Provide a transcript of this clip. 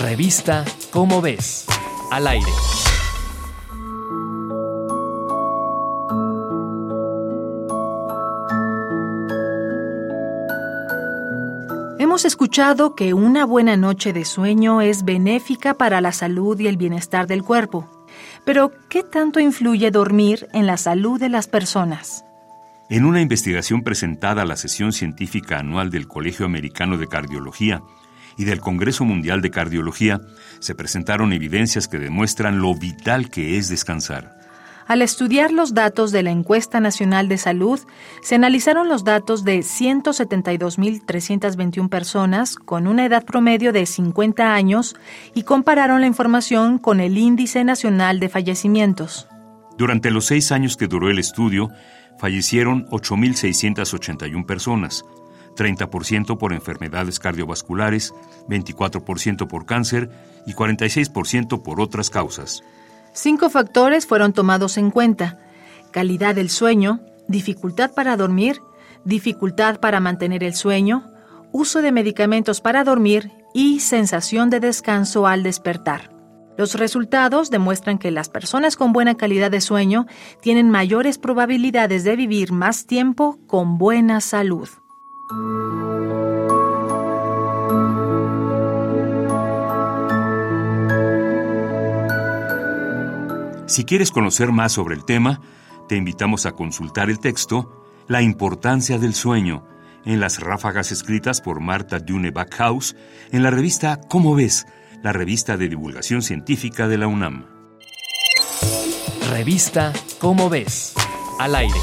Revista Cómo ves. Al aire. Hemos escuchado que una buena noche de sueño es benéfica para la salud y el bienestar del cuerpo. Pero, ¿qué tanto influye dormir en la salud de las personas? En una investigación presentada a la sesión científica anual del Colegio Americano de Cardiología y del Congreso Mundial de Cardiología, se presentaron evidencias que demuestran lo vital que es descansar. Al estudiar los datos de la Encuesta Nacional de Salud, se analizaron los datos de 172.321 personas con una edad promedio de 50 años y compararon la información con el Índice Nacional de Fallecimientos. Durante los seis años que duró el estudio, fallecieron 8.681 personas, 30% por enfermedades cardiovasculares, 24% por cáncer y 46% por otras causas. Cinco factores fueron tomados en cuenta. Calidad del sueño, dificultad para dormir, dificultad para mantener el sueño, uso de medicamentos para dormir y sensación de descanso al despertar. Los resultados demuestran que las personas con buena calidad de sueño tienen mayores probabilidades de vivir más tiempo con buena salud. Si quieres conocer más sobre el tema, te invitamos a consultar el texto La importancia del sueño en las ráfagas escritas por Marta Dune Backhaus en la revista ¿Cómo ves? la revista de divulgación científica de la UNAM. Revista ¿Cómo ves? Al aire.